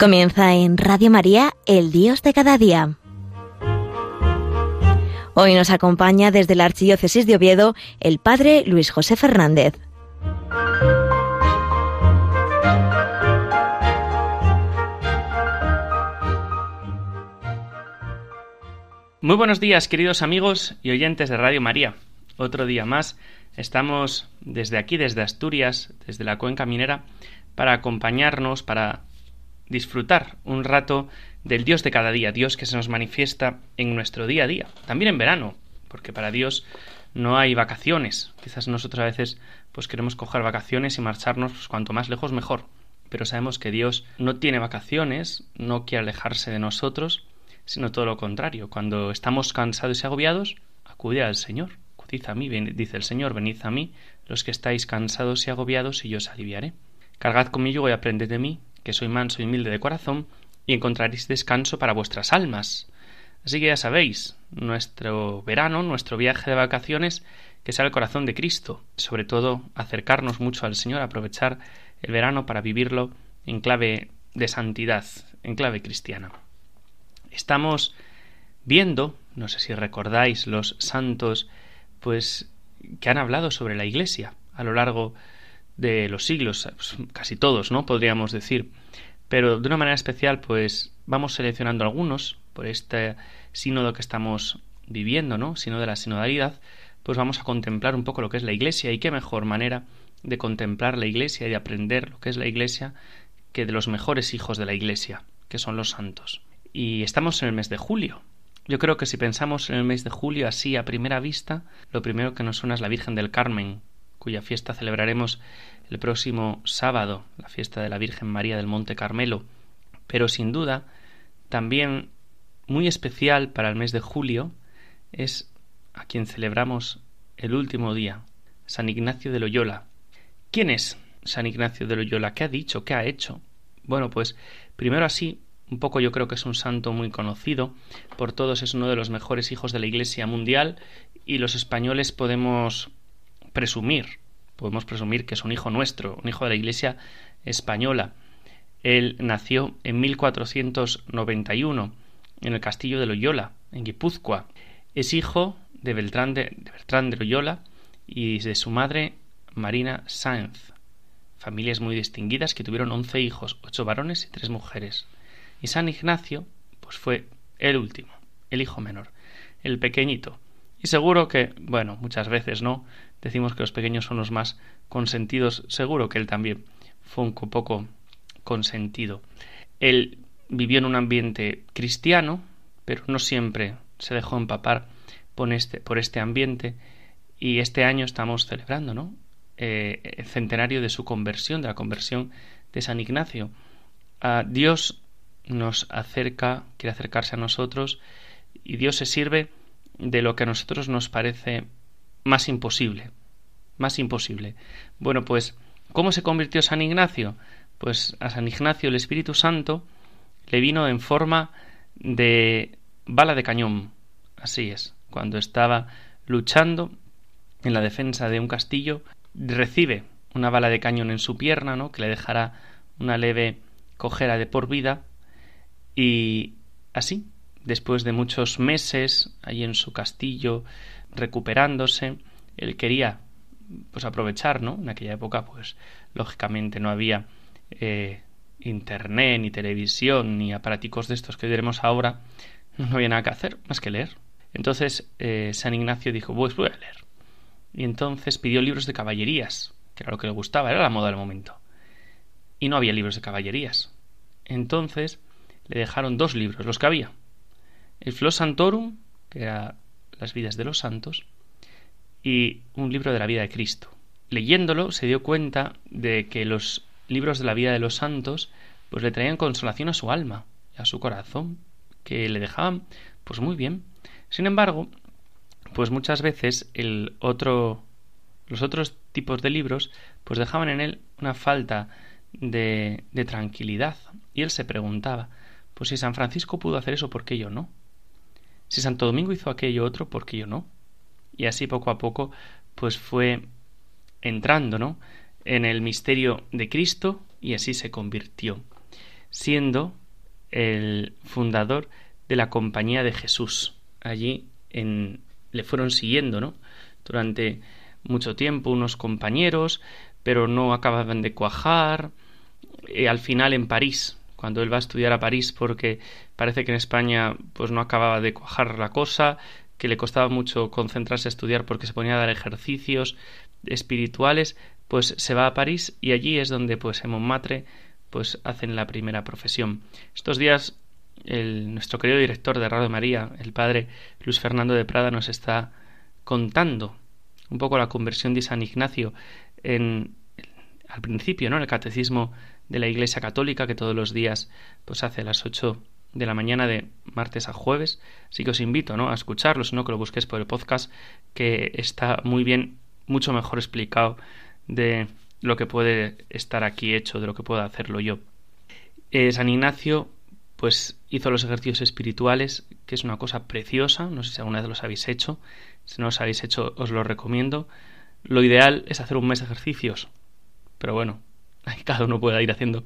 Comienza en Radio María, el Dios de cada día. Hoy nos acompaña desde la Archidiócesis de Oviedo el Padre Luis José Fernández. Muy buenos días, queridos amigos y oyentes de Radio María. Otro día más estamos desde aquí, desde Asturias, desde la cuenca minera, para acompañarnos, para disfrutar un rato del Dios de cada día, Dios que se nos manifiesta en nuestro día a día, también en verano, porque para Dios no hay vacaciones. Quizás nosotros a veces pues queremos coger vacaciones y marcharnos pues, cuanto más lejos mejor, pero sabemos que Dios no tiene vacaciones, no quiere alejarse de nosotros, sino todo lo contrario. Cuando estamos cansados y agobiados, acude al Señor. Acudid a mí, dice el Señor, venid a mí, los que estáis cansados y agobiados, y yo os aliviaré. Cargad conmigo y aprended de mí, que soy manso y humilde de corazón, y encontraréis descanso para vuestras almas. Así que ya sabéis, nuestro verano, nuestro viaje de vacaciones, que sea el corazón de Cristo, sobre todo acercarnos mucho al Señor, aprovechar el verano para vivirlo en clave de santidad, en clave cristiana. Estamos viendo, no sé si recordáis los santos, pues que han hablado sobre la Iglesia a lo largo de los siglos, pues, casi todos, ¿no? Podríamos decir. Pero de una manera especial, pues vamos seleccionando algunos por este sínodo que estamos viviendo, ¿no? Sino de la sinodalidad, pues vamos a contemplar un poco lo que es la Iglesia y qué mejor manera de contemplar la Iglesia y de aprender lo que es la Iglesia que de los mejores hijos de la Iglesia, que son los santos. Y estamos en el mes de julio. Yo creo que si pensamos en el mes de julio así a primera vista, lo primero que nos suena es la Virgen del Carmen, cuya fiesta celebraremos el próximo sábado, la fiesta de la Virgen María del Monte Carmelo, pero sin duda también muy especial para el mes de julio es a quien celebramos el último día, San Ignacio de Loyola. ¿Quién es San Ignacio de Loyola? ¿Qué ha dicho? ¿Qué ha hecho? Bueno, pues primero así, un poco yo creo que es un santo muy conocido por todos, es uno de los mejores hijos de la Iglesia mundial y los españoles podemos presumir, podemos presumir que es un hijo nuestro, un hijo de la Iglesia española. Él nació en 1491 en el castillo de Loyola, en Guipúzcoa. Es hijo de Beltrán de, de Loyola y de su madre Marina Sáenz. Familias muy distinguidas que tuvieron once hijos, ocho varones y tres mujeres. Y San Ignacio, pues fue el último, el hijo menor, el pequeñito. Y seguro que, bueno, muchas veces no, decimos que los pequeños son los más consentidos, seguro que él también fue un poco consentido. Él vivió en un ambiente cristiano, pero no siempre se dejó empapar por este, por este ambiente y este año estamos celebrando ¿no? Eh, el centenario de su conversión, de la conversión de San Ignacio. Dios nos acerca, quiere acercarse a nosotros y Dios se sirve de lo que a nosotros nos parece más imposible. Más imposible. Bueno, pues, ¿cómo se convirtió San Ignacio? Pues a San Ignacio el Espíritu Santo le vino en forma de bala de cañón. Así es. Cuando estaba luchando en la defensa de un castillo, recibe una bala de cañón en su pierna, ¿no? que le dejará una leve cojera de por vida, y así, después de muchos meses allí en su castillo recuperándose, él quería pues aprovechar, ¿no? En aquella época, pues lógicamente no había eh, internet, ni televisión, ni aparaticos de estos que diremos ahora, no había nada que hacer más que leer. Entonces eh, San Ignacio dijo, pues voy a leer. Y entonces pidió libros de caballerías, que era lo que le gustaba, era la moda del momento. Y no había libros de caballerías. Entonces le dejaron dos libros, los que había. El Flos Santorum, que era las vidas de los santos, y un libro de la vida de Cristo. Leyéndolo se dio cuenta de que los libros de la vida de los santos pues le traían consolación a su alma, a su corazón, que le dejaban pues muy bien. Sin embargo, pues muchas veces el otro los otros tipos de libros pues dejaban en él una falta de, de tranquilidad y él se preguntaba pues si San Francisco pudo hacer eso, ¿por qué yo no? Si Santo Domingo hizo aquello otro, ¿por qué yo no? Y así poco a poco pues fue entrando, ¿no? en el misterio de Cristo y así se convirtió. siendo el fundador de la Compañía de Jesús. Allí en, le fueron siguiendo, ¿no? Durante mucho tiempo unos compañeros, pero no acababan de cuajar. Y al final en París, cuando él va a estudiar a París, porque parece que en España pues no acababa de cuajar la cosa, que le costaba mucho concentrarse a estudiar porque se ponía a dar ejercicios espirituales, pues se va a París y allí es donde pues en Montmartre pues hacen la primera profesión. Estos días el, nuestro querido director de Radio María, el padre Luis Fernando de Prada, nos está contando un poco la conversión de San Ignacio en, al principio, ¿no? En el catecismo de la Iglesia Católica que todos los días pues hace a las ocho de la mañana de martes a jueves. Así que os invito ¿no? a escucharlo, no que lo busquéis por el podcast, que está muy bien, mucho mejor explicado de lo que puede estar aquí hecho, de lo que puedo hacerlo yo. Eh, San Ignacio pues hizo los ejercicios espirituales, que es una cosa preciosa, no sé si alguna vez los habéis hecho, si no los habéis hecho os lo recomiendo. Lo ideal es hacer un mes de ejercicios, pero bueno, cada uno pueda ir haciendo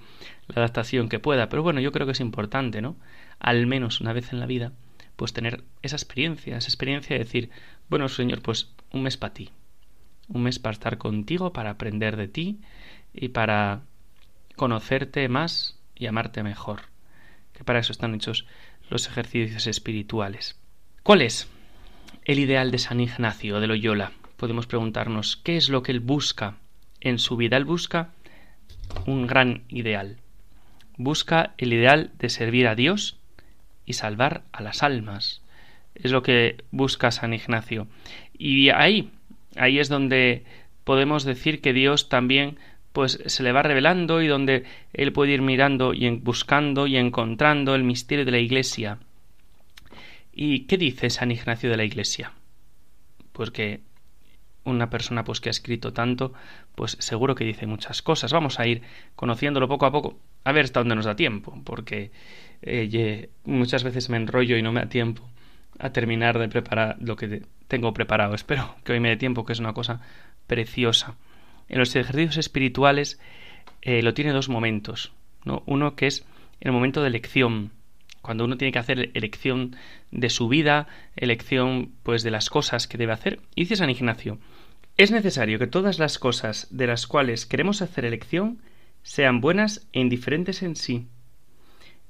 la adaptación que pueda, pero bueno, yo creo que es importante, ¿no? Al menos una vez en la vida, pues tener esa experiencia, esa experiencia de decir, bueno, Señor, pues un mes para ti, un mes para estar contigo, para aprender de ti y para conocerte más y amarte mejor que para eso están hechos los ejercicios espirituales. ¿Cuál es el ideal de San Ignacio de Loyola? Podemos preguntarnos, ¿qué es lo que él busca en su vida? Él busca un gran ideal. Busca el ideal de servir a Dios y salvar a las almas. Es lo que busca San Ignacio. Y ahí, ahí es donde podemos decir que Dios también pues se le va revelando y donde él puede ir mirando y buscando y encontrando el misterio de la Iglesia. ¿Y qué dice San Ignacio de la Iglesia? Pues que una persona pues que ha escrito tanto, pues seguro que dice muchas cosas. Vamos a ir conociéndolo poco a poco, a ver hasta dónde nos da tiempo, porque eh, muchas veces me enrollo y no me da tiempo a terminar de preparar lo que tengo preparado. Espero que hoy me dé tiempo, que es una cosa preciosa en los ejercicios espirituales eh, lo tiene dos momentos. ¿no? Uno que es el momento de elección, cuando uno tiene que hacer elección de su vida, elección pues de las cosas que debe hacer. Y dice San Ignacio, es necesario que todas las cosas de las cuales queremos hacer elección sean buenas e indiferentes en sí,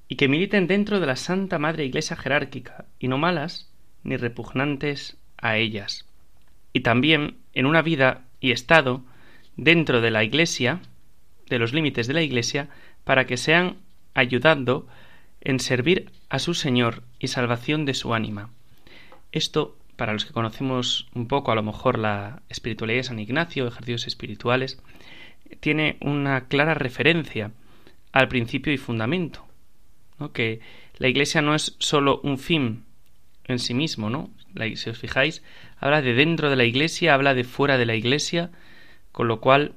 y que militen dentro de la Santa Madre Iglesia jerárquica, y no malas ni repugnantes a ellas. Y también en una vida y estado dentro de la Iglesia, de los límites de la Iglesia, para que sean ayudando en servir a su Señor y salvación de su ánima. Esto, para los que conocemos un poco a lo mejor la espiritualidad de San Ignacio, ejercicios espirituales, tiene una clara referencia al principio y fundamento, ¿no? que la Iglesia no es sólo un fin en sí mismo, ¿no? si os fijáis, habla de dentro de la Iglesia, habla de fuera de la Iglesia, con lo cual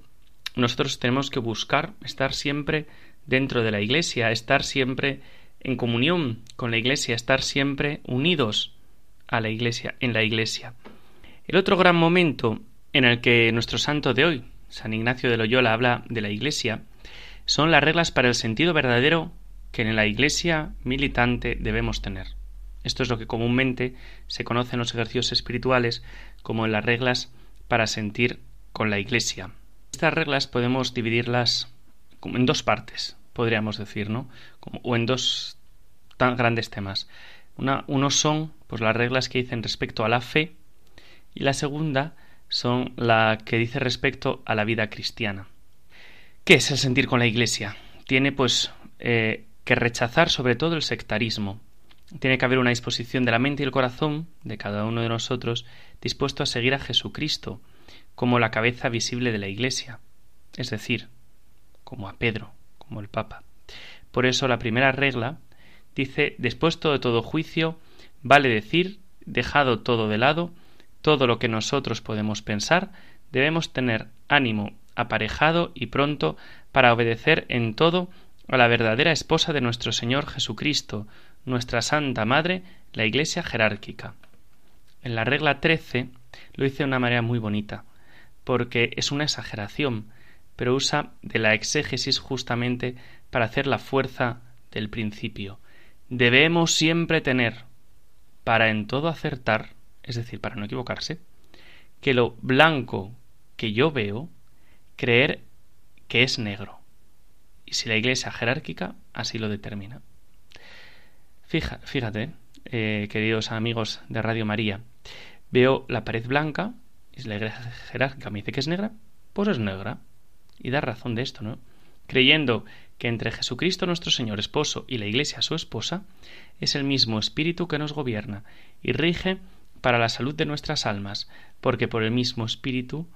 nosotros tenemos que buscar estar siempre dentro de la Iglesia, estar siempre en comunión con la Iglesia, estar siempre unidos a la Iglesia, en la Iglesia. El otro gran momento en el que nuestro santo de hoy, San Ignacio de Loyola, habla de la Iglesia, son las reglas para el sentido verdadero que en la Iglesia militante debemos tener. Esto es lo que comúnmente se conoce en los ejercicios espirituales como las reglas para sentir con la Iglesia. Estas reglas podemos dividirlas en dos partes, podríamos decir, ¿no? o en dos tan grandes temas. Una, uno son pues, las reglas que dicen respecto a la fe y la segunda son la que dice respecto a la vida cristiana. ¿Qué es el sentir con la Iglesia? Tiene pues eh, que rechazar sobre todo el sectarismo. Tiene que haber una disposición de la mente y el corazón de cada uno de nosotros dispuesto a seguir a Jesucristo como la cabeza visible de la Iglesia, es decir, como a Pedro, como el Papa. Por eso la primera regla dice, después de todo juicio, vale decir, dejado todo de lado, todo lo que nosotros podemos pensar, debemos tener ánimo aparejado y pronto para obedecer en todo a la verdadera esposa de nuestro Señor Jesucristo, nuestra Santa Madre, la Iglesia jerárquica. En la regla 13 lo dice de una manera muy bonita porque es una exageración, pero usa de la exégesis justamente para hacer la fuerza del principio. Debemos siempre tener, para en todo acertar, es decir, para no equivocarse, que lo blanco que yo veo, creer que es negro. Y si la iglesia jerárquica así lo determina. Fija, fíjate, eh, queridos amigos de Radio María, veo la pared blanca, y si la iglesia jerárquica me dice que es negra, pues es negra. Y da razón de esto, ¿no? Creyendo que entre Jesucristo nuestro Señor esposo y la iglesia su esposa, es el mismo espíritu que nos gobierna y rige para la salud de nuestras almas, porque por el mismo espíritu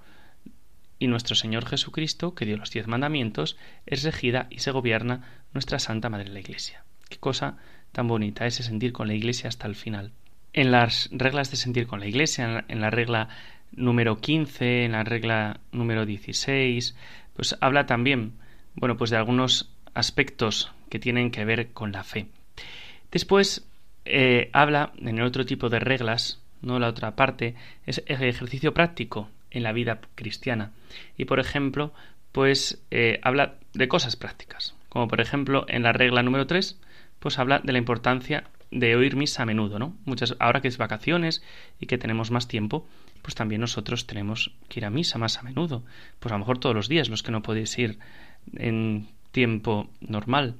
y nuestro Señor Jesucristo, que dio los diez mandamientos, es regida y se gobierna nuestra Santa Madre la Iglesia. Qué cosa tan bonita ese sentir con la Iglesia hasta el final. En las reglas de sentir con la Iglesia, en la regla número 15, en la regla número 16, pues habla también, bueno, pues de algunos aspectos que tienen que ver con la fe. Después eh, habla en el otro tipo de reglas, no la otra parte, es el ejercicio práctico en la vida cristiana. Y por ejemplo, pues eh, habla de cosas prácticas, como por ejemplo en la regla número 3, pues habla de la importancia de oír misa a menudo, ¿no? Muchas, ahora que es vacaciones y que tenemos más tiempo, pues también nosotros tenemos que ir a misa más a menudo. Pues a lo mejor todos los días, los que no podéis ir en tiempo normal,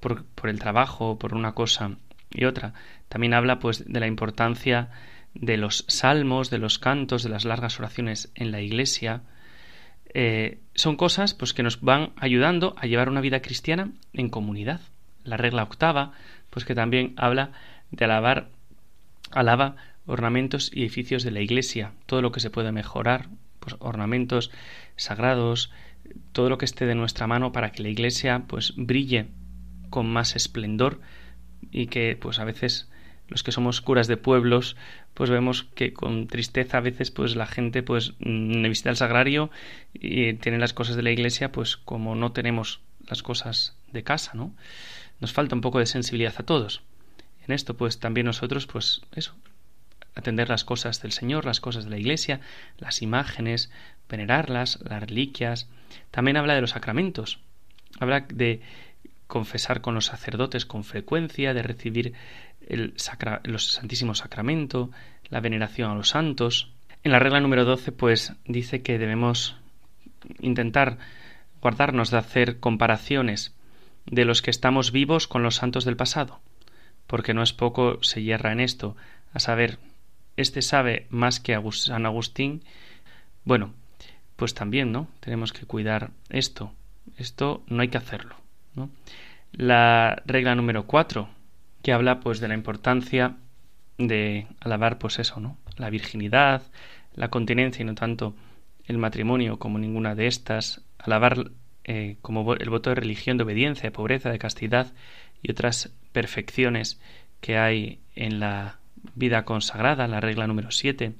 por, por el trabajo, por una cosa y otra. También habla pues de la importancia de los salmos, de los cantos, de las largas oraciones en la iglesia, eh, son cosas pues, que nos van ayudando a llevar una vida cristiana en comunidad. La regla octava, pues que también habla de alabar, alaba ornamentos y edificios de la iglesia, todo lo que se puede mejorar, pues ornamentos sagrados, todo lo que esté de nuestra mano para que la iglesia pues brille con más esplendor y que pues a veces los que somos curas de pueblos, pues vemos que con tristeza a veces pues la gente pues mm, visita el sagrario y tiene las cosas de la iglesia pues como no tenemos las cosas de casa, ¿no? Nos falta un poco de sensibilidad a todos. En esto pues también nosotros pues eso, atender las cosas del Señor, las cosas de la iglesia, las imágenes, venerarlas, las reliquias. También habla de los sacramentos. Habla de confesar con los sacerdotes con frecuencia, de recibir el, Santísimo Sacramento, la veneración a los santos. En la regla número 12, pues dice que debemos intentar guardarnos de hacer comparaciones de los que estamos vivos con los santos del pasado, porque no es poco se hierra en esto, a saber, este sabe más que San Agustín. Bueno, pues también, ¿no? Tenemos que cuidar esto. Esto no hay que hacerlo, ¿no? La regla número 4, que habla pues de la importancia de alabar pues eso, ¿no? La virginidad, la continencia y no tanto el matrimonio como ninguna de estas, alabar eh, como el voto de religión, de obediencia, de pobreza, de castidad y otras perfecciones que hay en la vida consagrada, la regla número 7,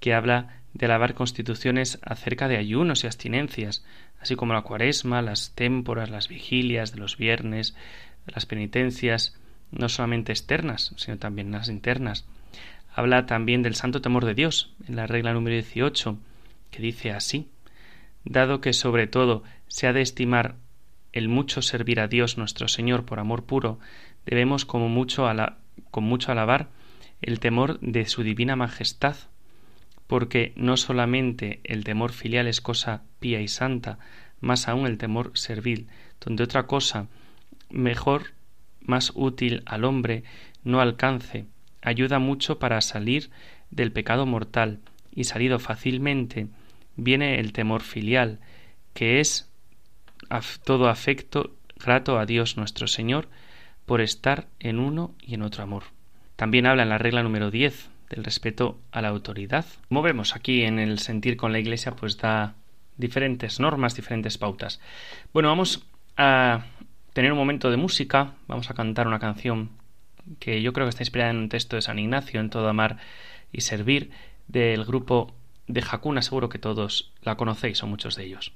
que habla de alabar constituciones acerca de ayunos y abstinencias, así como la cuaresma, las témporas, las vigilias de los viernes, las penitencias, no solamente externas, sino también las internas. Habla también del santo temor de Dios, en la regla número 18, que dice así, dado que sobre todo se ha de estimar el mucho servir a Dios nuestro Señor por amor puro, debemos como mucho con mucho alabar el temor de su divina majestad, porque no solamente el temor filial es cosa pía y santa, más aún el temor servil, donde otra cosa mejor más útil al hombre no alcance, ayuda mucho para salir del pecado mortal, y salido fácilmente viene el temor filial, que es todo afecto grato a Dios nuestro Señor por estar en uno y en otro amor. También habla en la regla número 10 del respeto a la autoridad. Como vemos aquí en el sentir con la Iglesia, pues da diferentes normas, diferentes pautas. Bueno, vamos a tener un momento de música, vamos a cantar una canción que yo creo que está inspirada en un texto de San Ignacio, en todo amar y servir, del grupo de Jacuna, seguro que todos la conocéis o muchos de ellos.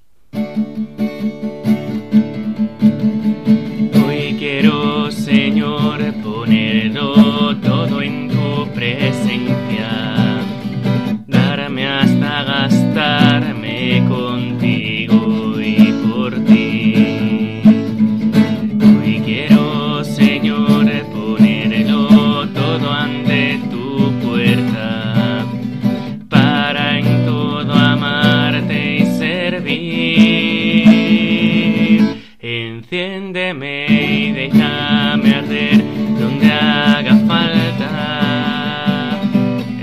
Enciéndeme y déjame arder donde haga falta.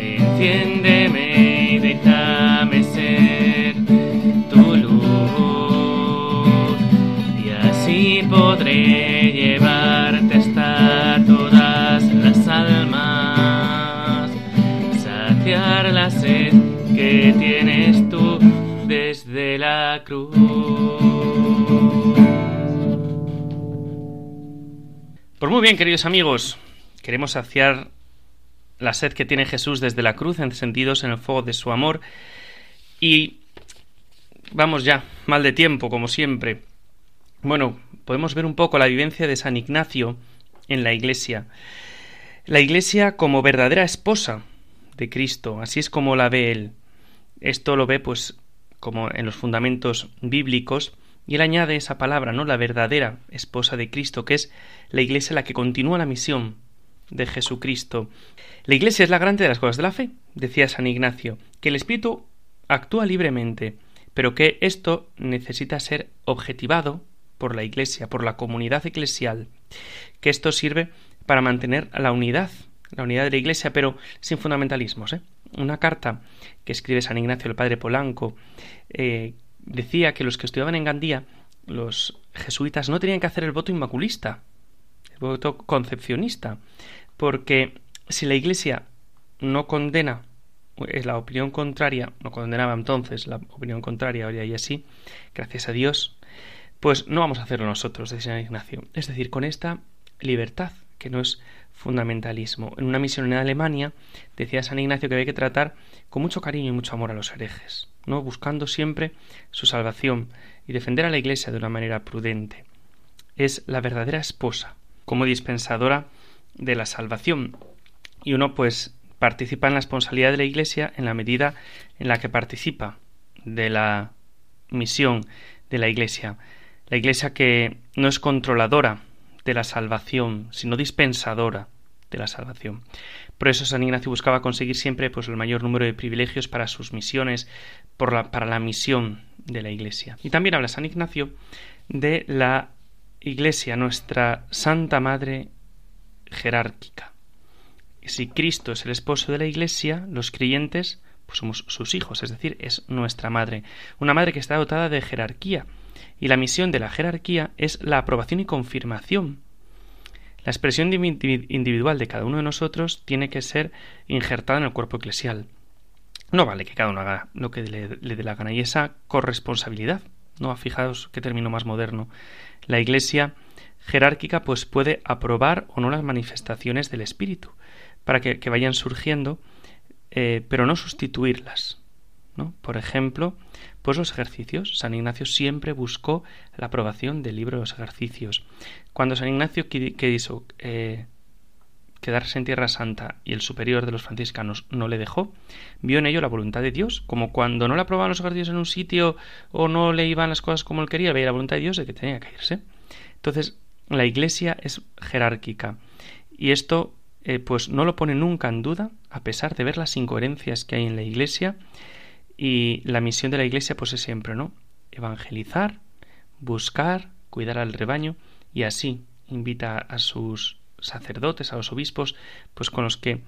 Enciéndeme y déjame ser tu luz. Y así podré llevarte hasta todas las almas. Saciar la sed que tienes tú desde la cruz. Pues muy bien, queridos amigos, queremos saciar la sed que tiene Jesús desde la cruz, encendidos en el fuego de su amor. Y vamos ya, mal de tiempo, como siempre. Bueno, podemos ver un poco la vivencia de San Ignacio en la Iglesia. La Iglesia como verdadera esposa de Cristo, así es como la ve él. Esto lo ve pues como en los fundamentos bíblicos y él añade esa palabra, ¿no? La verdadera esposa de Cristo, que es la Iglesia la que continúa la misión de Jesucristo. La Iglesia es la grande de las cosas de la fe, decía San Ignacio, que el Espíritu actúa libremente, pero que esto necesita ser objetivado por la Iglesia, por la comunidad eclesial, que esto sirve para mantener la unidad, la unidad de la Iglesia, pero sin fundamentalismos. ¿eh? Una carta que escribe San Ignacio el Padre Polanco, eh, decía que los que estudiaban en Gandía, los jesuitas, no tenían que hacer el voto inmaculista, el voto concepcionista, porque si la Iglesia no condena es la opinión contraria, no condenaba entonces la opinión contraria, hoy y así, gracias a Dios, pues no vamos a hacerlo nosotros, decía San Ignacio. Es decir, con esta libertad, que no es fundamentalismo. En una misión en Alemania decía San Ignacio que había que tratar con mucho cariño y mucho amor a los herejes, ¿no? buscando siempre su salvación y defender a la Iglesia de una manera prudente. Es la verdadera esposa, como dispensadora de la salvación. Y uno pues participa en la responsabilidad de la Iglesia en la medida en la que participa de la misión de la Iglesia. La Iglesia que no es controladora de la salvación, sino dispensadora de la salvación. Por eso San Ignacio buscaba conseguir siempre pues, el mayor número de privilegios para sus misiones, para la misión de la Iglesia. Y también habla San Ignacio de la Iglesia, nuestra Santa Madre jerárquica. Si Cristo es el esposo de la Iglesia, los creyentes pues somos sus hijos, es decir, es nuestra madre, una madre que está dotada de jerarquía, y la misión de la jerarquía es la aprobación y confirmación. La expresión individual de cada uno de nosotros tiene que ser injertada en el cuerpo eclesial. No vale que cada uno haga lo que le, dé la gana y esa corresponsabilidad. No, fijaos qué término más moderno. La Iglesia jerárquica pues puede aprobar o no las manifestaciones del Espíritu para que, vayan surgiendo, eh, pero no sustituirlas. Por ejemplo, pues los ejercicios. San Ignacio siempre buscó la aprobación del libro de los ejercicios. Cuando San Ignacio quiso eh, quedarse en Tierra Santa y el superior de los franciscanos no le dejó, vio en ello la voluntad de Dios, como cuando no le aprobaban los ejercicios en un sitio o no le iban las cosas como él quería, veía la voluntad de Dios de que tenía que irse. Entonces, la Iglesia es jerárquica y esto eh, pues no lo pone nunca en duda, a pesar de ver las incoherencias que hay en la Iglesia y la misión de la Iglesia pues es siempre, ¿no? Evangelizar, buscar, cuidar al rebaño y así invita a sus sacerdotes, a los obispos, pues con los que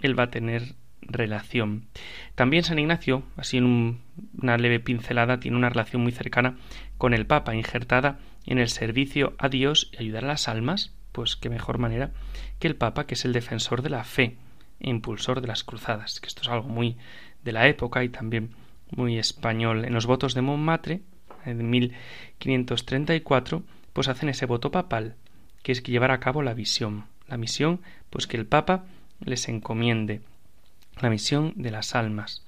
él va a tener relación. También San Ignacio, así en una leve pincelada, tiene una relación muy cercana con el Papa, injertada en el servicio a Dios y ayudar a las almas, pues qué mejor manera que el Papa, que es el defensor de la fe e impulsor de las cruzadas, que esto es algo muy de la época y también muy español. En los votos de Montmartre, en 1534, pues hacen ese voto papal, que es llevar a cabo la visión. La misión, pues que el Papa les encomiende. La misión de las almas.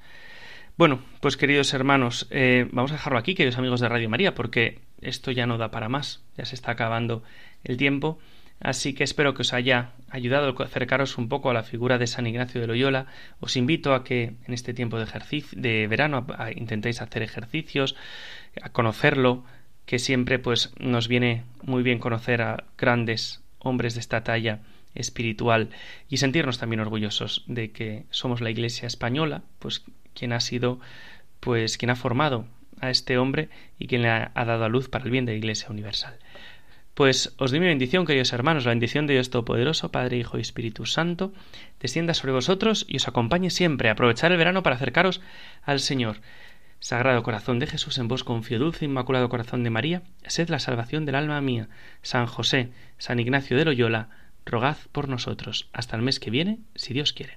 Bueno, pues queridos hermanos, eh, vamos a dejarlo aquí, queridos amigos de Radio María, porque esto ya no da para más, ya se está acabando el tiempo. Así que espero que os haya ayudado a acercaros un poco a la figura de San Ignacio de Loyola. Os invito a que en este tiempo de, de verano intentéis hacer ejercicios, a conocerlo, que siempre pues nos viene muy bien conocer a grandes hombres de esta talla espiritual y sentirnos también orgullosos de que somos la Iglesia española, pues quien ha sido pues quien ha formado a este hombre y quien le ha dado a luz para el bien de la Iglesia universal. Pues os doy mi bendición, queridos hermanos, la bendición de Dios Todopoderoso, Padre, Hijo y Espíritu Santo, descienda sobre vosotros y os acompañe siempre. Aprovechar el verano para acercaros al Señor. Sagrado corazón de Jesús, en vos confío, dulce inmaculado corazón de María, sed la salvación del alma mía. San José, San Ignacio de Loyola, rogad por nosotros. Hasta el mes que viene, si Dios quiere.